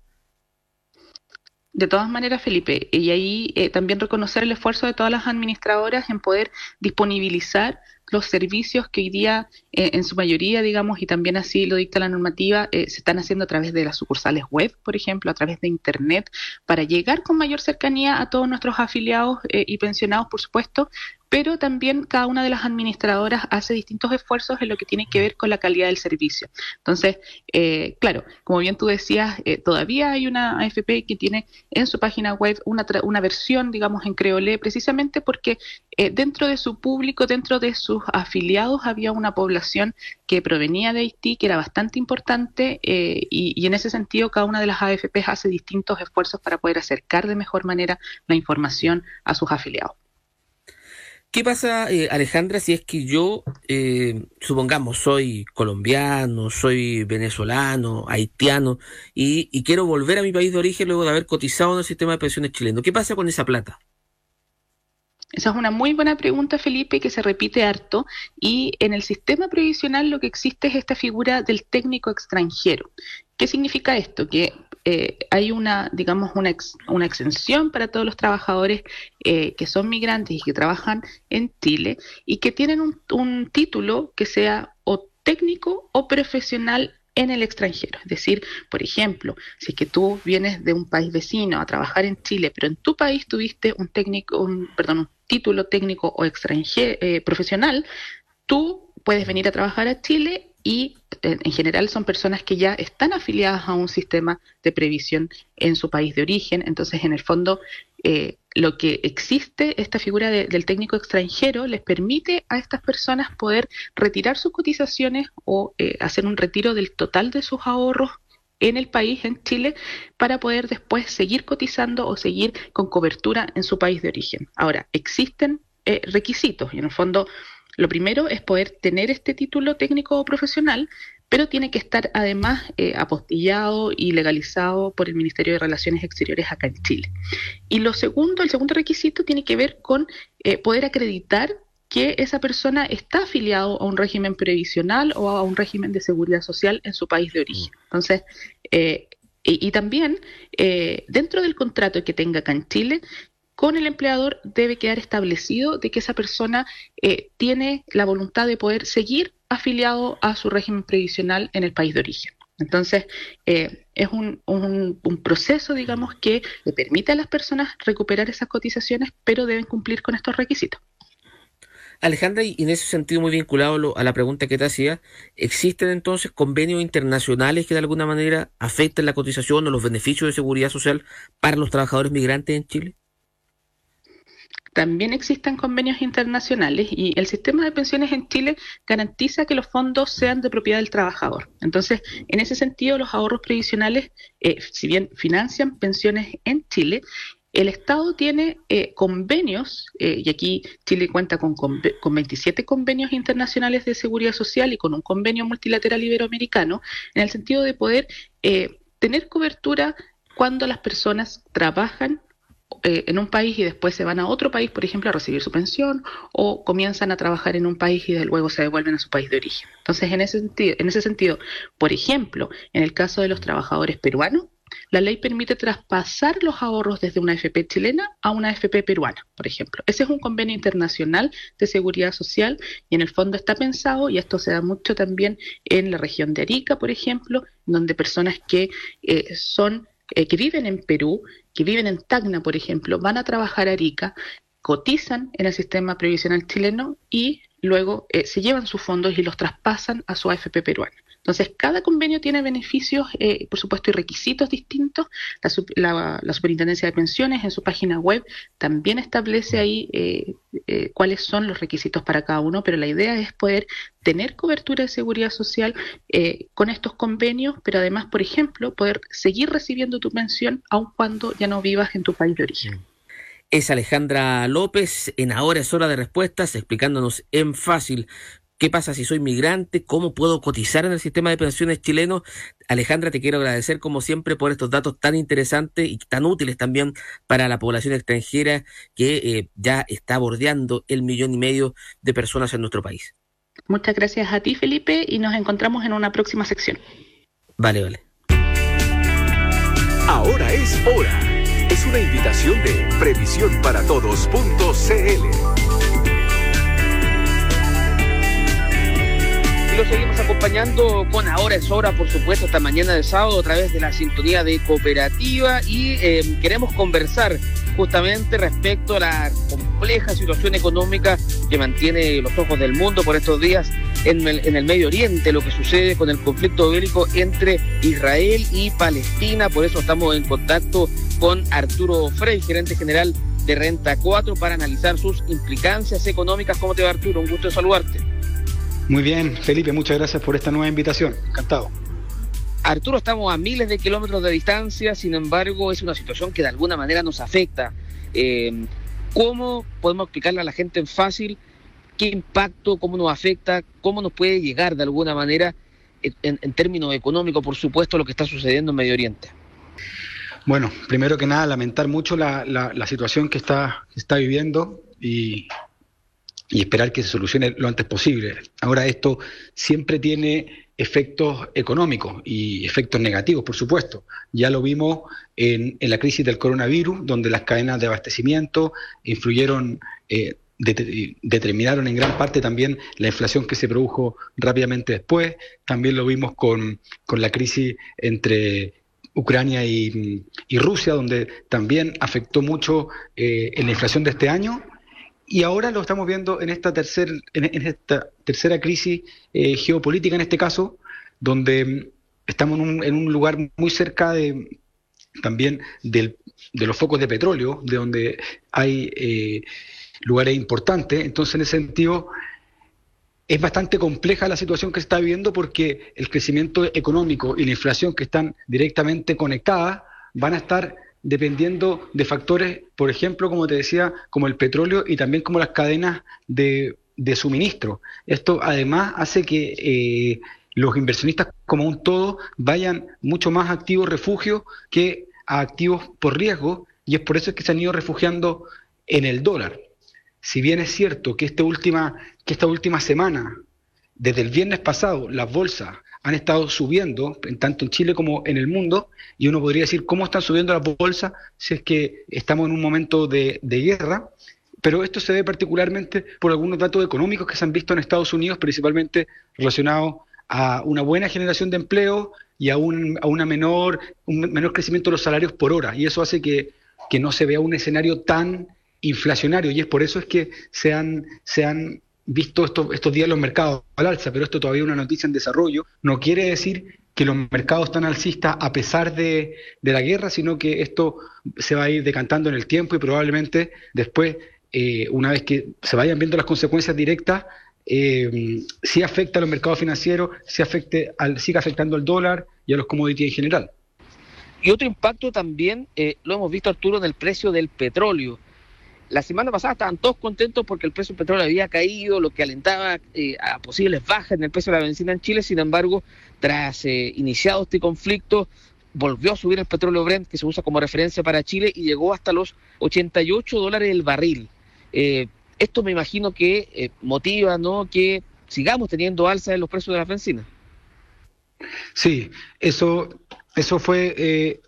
[SPEAKER 12] De todas maneras, Felipe, y ahí eh, también reconocer el esfuerzo de todas las administradoras en poder disponibilizar los servicios que hoy día, eh, en su mayoría, digamos, y también así lo dicta la normativa, eh, se están haciendo a través de las sucursales web, por ejemplo, a través de Internet, para llegar con mayor cercanía a todos nuestros afiliados y pensionados, por supuesto, pero también cada una de las administradoras hace distintos esfuerzos en lo que tiene que ver con la calidad del servicio. Entonces, eh, claro, como bien tú decías, eh, todavía hay una AFP que tiene en su página web una, una versión, digamos, en creolé, precisamente porque eh, dentro de su público, dentro de sus afiliados, había una población que provenía de Haití, que era bastante importante, y, y en ese sentido cada una de las AFP hace distintos esfuerzos para poder acercar de mejor manera la información a sus afiliados.
[SPEAKER 2] ¿Qué pasa, eh, Alejandra, si es que yo, eh, supongamos, soy colombiano, soy venezolano, haitiano, y, quiero volver a mi país de origen luego de haber cotizado en el sistema de pensiones chileno? ¿Qué pasa con esa plata?
[SPEAKER 12] Esa es una muy buena pregunta, Felipe, que se repite harto. Y en el sistema previsional lo que existe es esta figura del técnico extranjero. ¿Qué significa esto? Que eh, hay una, digamos, una, una exención para todos los trabajadores eh, que son migrantes y que trabajan en Chile y que tienen un, un título que sea o técnico o profesional en el extranjero. Es decir, por ejemplo, si es que tú vienes de un país vecino a trabajar en Chile, pero en tu país tuviste un técnico, un, perdón, un título técnico o extranjero eh, profesional, tú puedes venir a trabajar a Chile y en general son personas que ya están afiliadas a un sistema de previsión en su país de origen. Entonces, en el fondo, eh, lo que existe, esta figura del técnico extranjero, les permite a estas personas poder retirar sus cotizaciones o eh, hacer un retiro del total de sus ahorros en el país, en Chile, para poder después seguir cotizando o seguir con cobertura en su país de origen. Ahora, existen eh, requisitos y en el fondo lo primero es poder tener este título técnico o profesional, pero tiene que estar además eh, apostillado y legalizado por el Ministerio de Relaciones Exteriores acá en Chile. Y lo segundo, el segundo requisito tiene que ver con eh, poder acreditar que esa persona está afiliado a un régimen previsional o a un régimen de seguridad social en su país de origen. Entonces, eh, y, y, también dentro del contrato que tenga acá en Chile, con el empleador debe quedar establecido de que esa persona eh, tiene la voluntad de poder seguir afiliado a su régimen previsional en el país de origen. Entonces, eh, es un, un, proceso, digamos, que le permite a las personas recuperar esas cotizaciones, pero deben cumplir con estos requisitos.
[SPEAKER 2] Alejandra, y en ese sentido muy vinculado a la pregunta que te hacía, ¿existen entonces convenios internacionales que de alguna manera afecten la cotización o los beneficios de seguridad social para los trabajadores migrantes en Chile?
[SPEAKER 12] También existen convenios internacionales y el sistema de pensiones en Chile garantiza que los fondos sean de propiedad del trabajador. Entonces, en ese sentido, los ahorros previsionales, eh, si bien financian pensiones en Chile, el Estado tiene eh, convenios, eh, y aquí Chile cuenta con, con, 27 convenios internacionales de seguridad social y con un convenio multilateral iberoamericano, en el sentido de poder tener cobertura cuando las personas trabajan eh, en un país y después se van a otro país, por ejemplo, a recibir su pensión, o comienzan a trabajar en un país y luego se devuelven a su país de origen. Entonces, en ese sentido, en ese sentido por ejemplo, en el caso de los trabajadores peruanos, la ley permite traspasar los ahorros desde una FP chilena a una FP peruana, por ejemplo. Ese es un convenio internacional de seguridad social y en el fondo está pensado, y esto se da mucho también en la región de Arica, por ejemplo, donde personas que eh, son eh, que viven en Perú, que viven en Tacna, por ejemplo, van a trabajar a Arica, cotizan en el sistema previsional chileno y luego eh, se llevan sus fondos y los traspasan a su AFP peruana. Entonces, cada convenio tiene beneficios, eh, por supuesto, y requisitos distintos. La, Superintendencia de Pensiones en su página web también establece ahí eh, eh, cuáles son los requisitos para cada uno, pero la idea es poder tener cobertura de seguridad social con estos convenios, pero además, por ejemplo, poder seguir recibiendo tu pensión aun cuando ya no vivas en tu país de origen.
[SPEAKER 2] Es Alejandra López en Ahora es Hora de Respuestas, explicándonos en fácil ¿Qué pasa si soy migrante? ¿Cómo puedo cotizar en el sistema de pensiones chileno? Alejandra, te quiero agradecer como siempre por estos datos tan interesantes y tan útiles también para la población extranjera que eh, ya está bordeando el millón y medio de personas en nuestro país.
[SPEAKER 12] Muchas gracias a ti, Felipe, y nos encontramos en una próxima sección.
[SPEAKER 2] Vale, vale.
[SPEAKER 10] Ahora es hora. Es una invitación de previsiónparatodos.cl.
[SPEAKER 2] Lo seguimos acompañando con Ahora es Hora, por supuesto, esta mañana de sábado a través de la sintonía de cooperativa y em, queremos conversar justamente respecto a la compleja situación económica que mantiene los ojos del mundo por estos días en el, en el Medio Oriente, lo que sucede con el conflicto bélico entre Israel y Palestina. Por eso estamos en contacto con Arturo Frey, gerente general de Renta 4, para analizar sus implicancias económicas. ¿Cómo te va Arturo? Un gusto saludarte.
[SPEAKER 13] Muy bien, Felipe, muchas gracias por esta nueva invitación. Encantado.
[SPEAKER 2] Arturo, estamos a miles de kilómetros de distancia, sin embargo, es una situación que de alguna manera nos afecta. Eh, ¿Cómo podemos explicarle a la gente en fácil qué impacto, cómo nos afecta, cómo nos puede llegar de alguna manera en, términos económicos, por supuesto, lo que está sucediendo en Medio Oriente?
[SPEAKER 13] Bueno, primero que nada, lamentar mucho la, la, situación que está, que está viviendo y y esperar que se solucione lo antes posible. Ahora, esto siempre tiene efectos económicos y efectos negativos, por supuesto. Ya lo vimos en, la crisis del coronavirus, donde las cadenas de abastecimiento influyeron, eh, determinaron en gran parte también la inflación que se produjo rápidamente después. También lo vimos con, la crisis entre Ucrania y, Rusia, donde también afectó mucho eh, en la inflación de este año y ahora lo estamos viendo en esta, tercer, en, esta tercera crisis eh, geopolítica, en este caso, donde mm, estamos en un, en un lugar muy cerca de, también de los focos de petróleo, de donde hay eh, lugares importantes. Entonces, en ese sentido, es bastante compleja la situación que se está viviendo porque el crecimiento económico y la inflación que están directamente conectadas van a estar dependiendo de factores, por ejemplo, como te decía, como el petróleo y también como las cadenas de, suministro. Esto además hace que eh, los inversionistas como un todo vayan mucho más a activos refugio que a activos por riesgo y es por eso que se han ido refugiando en el dólar. Si bien es cierto que, esta última, que esta última semana, desde el viernes pasado, las bolsas han estado subiendo, tanto en Chile como en el mundo, y uno podría decir cómo están subiendo las bolsas si es que estamos en un momento de, guerra, pero esto se ve particularmente por algunos datos económicos que se han visto en Estados Unidos, principalmente relacionados a una buena generación de empleo y a un, a una menor, un menor crecimiento de los salarios por hora. Y eso hace que, que no se vea un escenario tan inflacionario. Y es por eso es que se han, se han visto estos, estos días los mercados al alza, pero esto todavía es una noticia en desarrollo. No quiere decir que los mercados están alcistas a pesar de, de, la guerra, sino que esto se va a ir decantando en el tiempo y probablemente después, eh, una vez que se vayan viendo las consecuencias directas, eh, sí afecta a los mercados financieros, sí afecte al, siga afectando al dólar y a los commodities en general.
[SPEAKER 2] Y otro impacto también eh, lo hemos visto, Arturo, en el precio del petróleo. La semana pasada estaban todos contentos porque el precio del petróleo había caído, lo que alentaba eh, a posibles bajas en el precio de la benzina en Chile. Sin embargo, tras eh, iniciado este conflicto, volvió a subir el petróleo Brent, que se usa como referencia para Chile, y llegó hasta los 88 dólares el barril. Eh, esto me imagino que motiva ¿no? que sigamos teniendo alza en los precios de la benzina.
[SPEAKER 13] Sí, eso, eso fue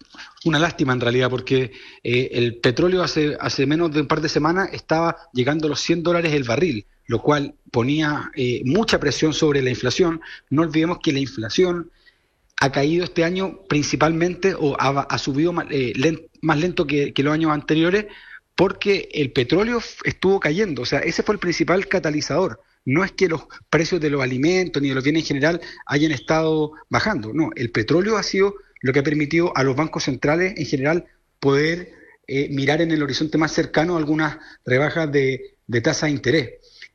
[SPEAKER 13] una lástima en realidad, porque eh, el petróleo hace, hace menos de un par de semanas estaba llegando a los 100 dólares el barril, lo cual ponía eh, mucha presión sobre la inflación. No olvidemos que la inflación ha caído este año principalmente o ha, ha subido más, eh, más lento que, que los años anteriores porque el petróleo estuvo cayendo, o sea, ese fue el principal catalizador. No es que los precios de los alimentos ni de los bienes en general hayan estado bajando, no, el petróleo ha sido lo que ha permitido a los bancos centrales en general poder eh, mirar en el horizonte más cercano algunas rebajas de, de tasa de interés.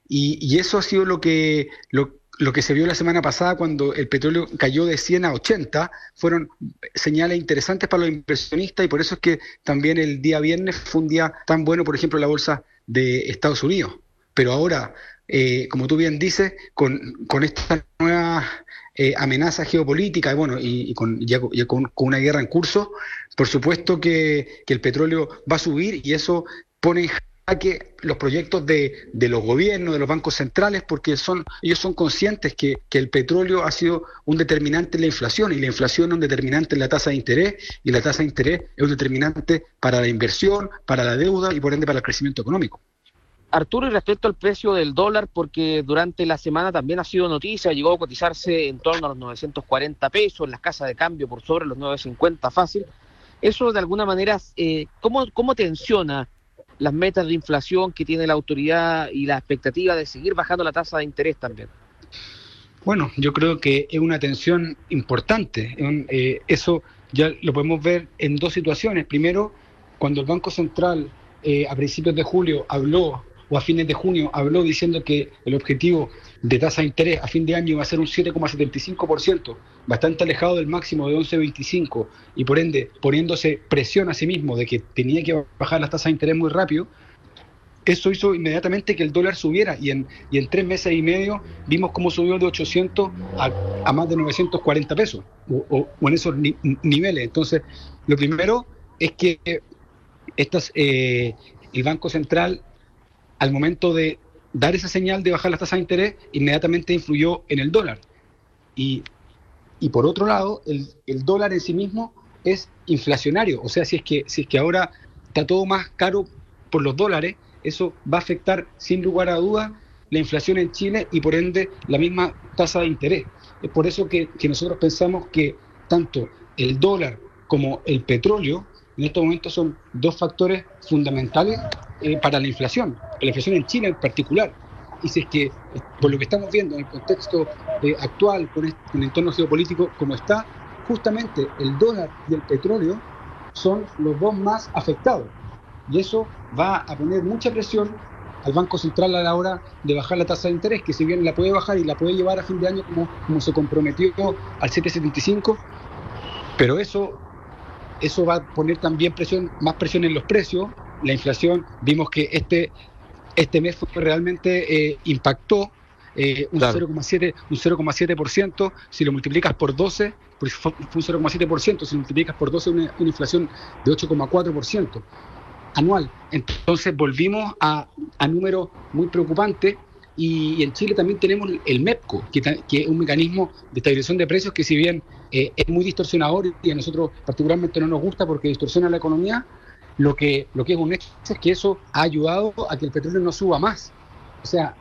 [SPEAKER 13] Y, eso ha sido lo que, lo, que se vio la semana pasada cuando el petróleo cayó de 100 a 80, fueron señales interesantes para los inversionistas y por eso es que también el día viernes fue un día tan bueno, por ejemplo, la bolsa de Estados Unidos. Pero ahora, eh, como tú bien dices, con, con esta nueva eh, amenaza geopolítica bueno, y, y, con, con, una guerra en curso, por supuesto que, que el petróleo va a subir y eso pone que los proyectos de, de, los gobiernos, de los bancos centrales, porque son, ellos son conscientes que, que, el petróleo ha sido un determinante en la inflación y la inflación es un determinante en la tasa de interés y la tasa de interés es un determinante para la inversión, para la deuda y por ende para el crecimiento económico.
[SPEAKER 2] Arturo, y respecto al precio del dólar, porque durante la semana también ha sido noticia, llegó a cotizarse en torno a los 940 pesos, en las casas de cambio por sobre los 950 fácil. Eso de alguna manera, eh, ¿cómo, ¿cómo tensiona las metas de inflación que tiene la autoridad y la expectativa de seguir bajando la tasa de interés también?
[SPEAKER 13] Bueno, yo creo que es una tensión importante. Eh, eso ya lo podemos ver en dos situaciones. Primero, cuando el Banco Central eh, a principios de julio habló o a fines de junio habló diciendo que el objetivo de tasa de interés a fin de año iba a ser un 7,75%, bastante alejado del máximo de 11,25 y por ende poniéndose presión a sí mismo de que tenía que bajar las tasas de interés muy rápido, eso hizo inmediatamente que el dólar subiera y en, y en tres meses y medio vimos cómo subió de 800 a, a más de 940 pesos o, o, en esos ni, niveles. Entonces, lo primero es que estas, eh, el Banco Central al momento de dar esa señal de bajar las tasas de interés, inmediatamente influyó en el dólar. Y, y por otro lado, el, el, dólar en sí mismo es inflacionario. O sea, si es, que, si es que ahora está todo más caro por los dólares, eso va a afectar sin lugar a dudas la inflación en Chile y por ende la misma tasa de interés. Es por eso que, que nosotros pensamos que tanto el dólar como el petróleo en estos momentos son dos factores fundamentales eh, para la inflación, la inflación en China en particular. Y si es que, por lo que estamos viendo en el contexto eh, actual, con, con el entorno geopolítico como está, justamente el dólar y el petróleo son los dos más afectados. Y eso va a poner mucha presión al Banco Central a la hora de bajar la tasa de interés, que si bien la puede bajar y la puede llevar a fin de año como, como se comprometió al 775, pero eso eso va a poner también presión, más presión en los precios. La inflación, vimos que este, este mes fue realmente eh, impactó eh, un claro. 0,7%, un 0,7%, si lo multiplicas por 12, pues fue un 0,7%, si lo multiplicas por 12, una, una inflación de 8,4% anual. Entonces volvimos a, a números muy preocupantes y, en Chile también tenemos el MEPCO, que, es un mecanismo de estabilización de precios que si bien eh, es muy distorsionador y a nosotros particularmente no nos gusta porque distorsiona la economía, lo que, lo que es un hecho es que eso ha ayudado a que el petróleo no suba más. O sea,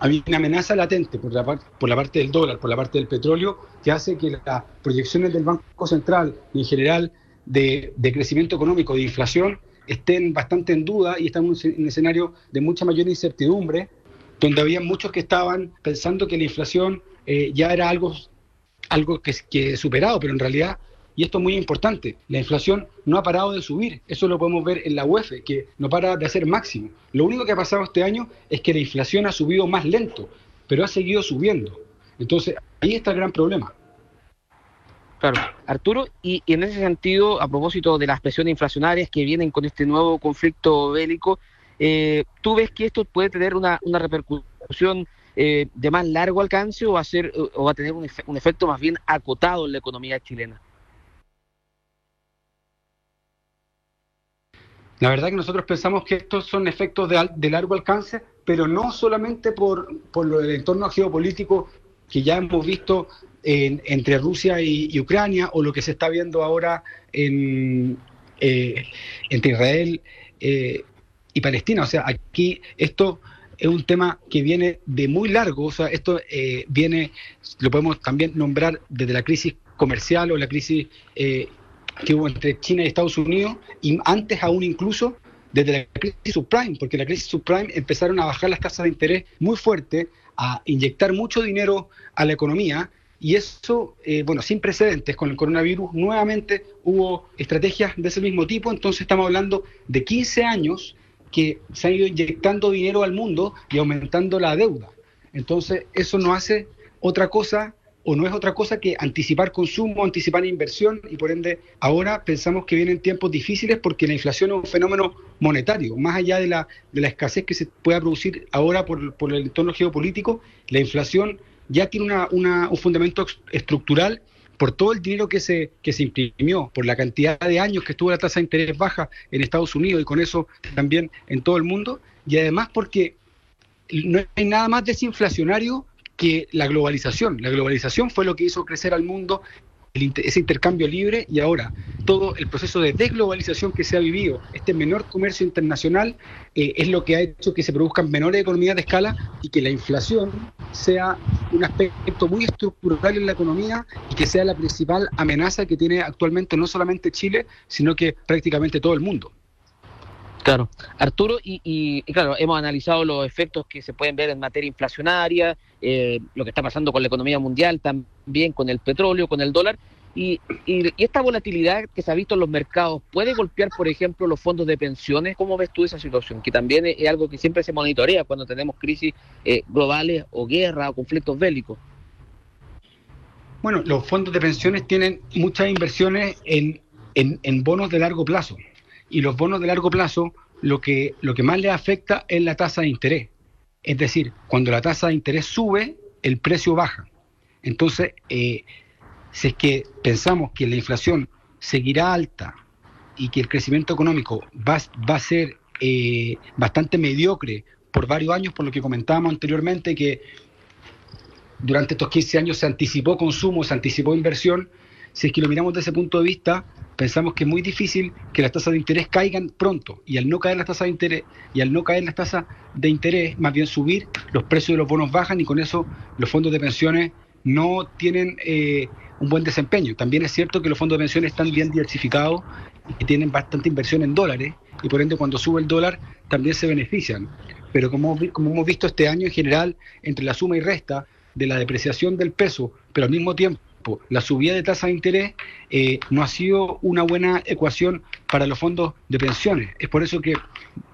[SPEAKER 13] hay una amenaza latente por la, por la parte del dólar, por la parte del petróleo, que hace que las proyecciones del Banco Central y en general de, crecimiento económico, de inflación, estén bastante en duda y estamos en un escenario de mucha mayor incertidumbre, donde había muchos que estaban pensando que la inflación eh, ya era algo, algo que, que superado, pero en realidad y esto es muy importante, la inflación no ha parado de subir, eso lo podemos ver en la UEF, que no para de hacer máximo. Lo único que ha pasado este año es que la inflación ha subido más lento, pero ha seguido subiendo. Entonces, ahí está el gran problema.
[SPEAKER 2] Claro, Arturo, y, en ese sentido, a propósito de las presiones inflacionarias que vienen con este nuevo conflicto bélico, eh, ¿tú ves que esto puede tener una, repercusión eh, de más largo alcance o va a, ser, o va a tener un, un efecto más bien acotado en la economía chilena?
[SPEAKER 13] La verdad que nosotros pensamos que estos son efectos de, largo alcance, pero no solamente por, el entorno geopolítico que ya hemos visto entre Rusia y, Ucrania o lo que se está viendo ahora eh, entre Israel eh, y Palestina. O sea, aquí esto es un tema que viene de muy largo, o sea, esto eh, viene, lo podemos también nombrar desde la crisis comercial o la crisis que hubo entre China y Estados Unidos, y antes aún incluso desde la crisis subprime, porque la crisis subprime empezaron a bajar las tasas de interés muy fuerte, a inyectar mucho dinero a la economía, y eso, eh, bueno, sin precedentes, con el coronavirus nuevamente hubo estrategias de ese mismo tipo, entonces estamos hablando de 15 años que se han ido inyectando dinero al mundo y aumentando la deuda. Entonces, eso no hace otra cosa o no es otra cosa que anticipar consumo, anticipar inversión y por ende ahora pensamos que vienen tiempos difíciles porque la inflación es un fenómeno monetario, más allá de la, de la escasez que se pueda producir ahora por, por el entorno geopolítico, la inflación ya tiene una, una, un fundamento estructural por todo el dinero que se, que se imprimió, por la cantidad de años que estuvo la tasa de interés baja en Estados Unidos y con eso también en todo el mundo, y además porque no hay nada más desinflacionario que la globalización. La globalización fue lo que hizo crecer al mundo ese intercambio libre y ahora todo el proceso de desglobalización que se ha vivido, este menor comercio internacional, eh, es lo que ha hecho que se produzcan menores economías de escala y que la inflación sea un aspecto muy estructural en la economía y que sea la principal amenaza que tiene actualmente no solamente Chile, sino que prácticamente todo el mundo.
[SPEAKER 2] Claro, Arturo, y, claro, hemos analizado los efectos que se pueden ver en materia inflacionaria, eh, lo que está pasando con la economía mundial, también con el petróleo, con el dólar, y, esta volatilidad que se ha visto en los mercados, ¿puede golpear, por ejemplo, los fondos de pensiones? ¿Cómo ves tú esa situación? Que también es, algo que siempre se monitorea cuando tenemos crisis eh, globales o guerra o conflictos bélicos.
[SPEAKER 13] Bueno, los fondos de pensiones tienen muchas inversiones en, en bonos de largo plazo y los bonos de largo plazo lo que, lo que más le afecta es la tasa de interés. Es decir, cuando la tasa de interés sube, el precio baja. Entonces, eh, si es que pensamos que la inflación seguirá alta y que el crecimiento económico va, va a ser eh, bastante mediocre por varios años, por lo que comentábamos anteriormente, que durante estos 15 años se anticipó consumo, se anticipó inversión, si es que lo miramos desde ese punto de vista, pensamos que es muy difícil que las tasas de interés caigan pronto y al no caer las tasas de interés y al no caer las tasas de interés, más bien subir, los precios de los bonos bajan y con eso los fondos de pensiones no tienen eh, un buen desempeño. También es cierto que los fondos de pensiones están bien diversificados y tienen bastante inversión en dólares y por ende cuando sube el dólar también se benefician. Pero como, como hemos visto este año en general, entre la suma y resta de la depreciación del peso, pero al mismo tiempo la subida de tasa de interés eh, no ha sido una buena ecuación para los fondos de pensiones. Es por eso que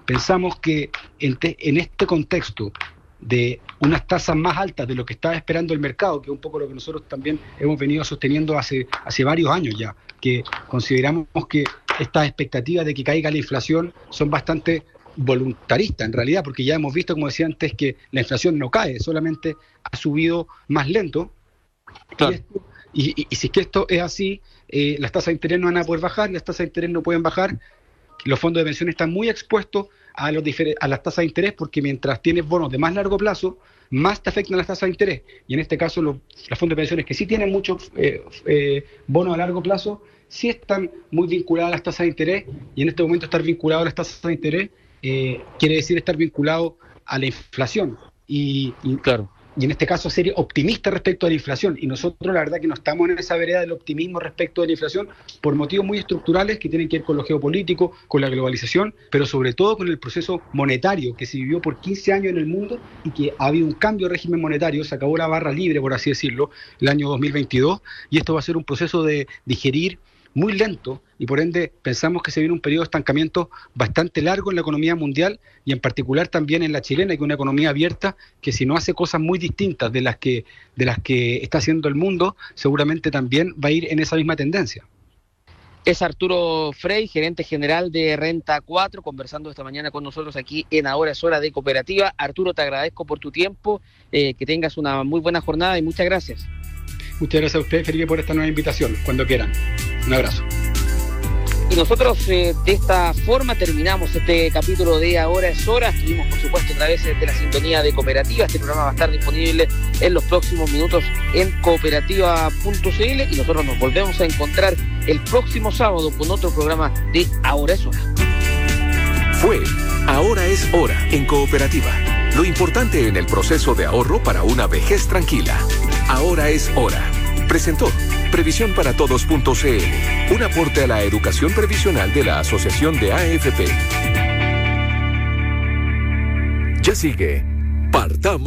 [SPEAKER 13] pensamos que en, este contexto de unas tasas más altas de lo que estaba esperando el mercado, que es un poco lo que nosotros también hemos venido sosteniendo hace, hace varios años ya, que consideramos que estas expectativas de que caiga la inflación son bastante voluntaristas en realidad, porque ya hemos visto, como decía antes, que la inflación no cae, solamente ha subido más lento. Claro. Y, si es que esto es así, eh, las tasas de interés no van a poder bajar, las tasas de interés no pueden bajar, los fondos de pensión están muy expuestos a, los a las tasas de interés porque mientras tienes bonos de más largo plazo, más te afectan las tasas de interés. Y en este caso, los, fondos de pensiones que sí tienen muchos eh, eh, bonos a largo plazo, sí están muy vinculados a las tasas de interés. Y en este momento estar vinculado a las tasas de interés quiere decir estar vinculado a la inflación. y, claro y en este caso ser optimista respecto a la inflación. Y nosotros la verdad que no estamos en esa vereda del optimismo respecto a la inflación por motivos muy estructurales que tienen que ver con lo geopolítico, con la globalización, pero sobre todo con el proceso monetario que se vivió por 15 años en el mundo y que ha habido un cambio de régimen monetario, se acabó la barra libre, por así decirlo, el año 2022, y esto va a ser un proceso de digerir muy lento y por ende pensamos que se viene un periodo de estancamiento bastante largo en la economía mundial y en particular también en la chilena, que es una economía abierta que si no hace cosas muy distintas de las que de las que está haciendo el mundo, seguramente también va a ir en esa misma tendencia.
[SPEAKER 2] Es Arturo Frey, gerente general de Renta 4, conversando esta mañana con nosotros aquí en Ahora es Hora de Cooperativa. Arturo, te agradezco por tu tiempo, eh, que tengas una muy buena jornada y muchas gracias.
[SPEAKER 13] Muchas gracias a usted, Felipe, por esta nueva invitación. Cuando quieran. Un abrazo.
[SPEAKER 2] Y nosotros eh, de esta forma terminamos este capítulo de Ahora es Hora. Estuvimos, por supuesto, a través de la sintonía de Cooperativa. Este programa va a estar disponible en los próximos minutos en cooperativa.cl y nosotros nos volvemos a encontrar el próximo sábado con otro programa de Ahora es Hora.
[SPEAKER 14] Fue Ahora es Hora en Cooperativa. Lo importante en el proceso de ahorro para una vejez tranquila. Ahora es hora. Presentó Previsión para Todos.cl, un aporte a la educación previsional de la Asociación de AFP. Ya sigue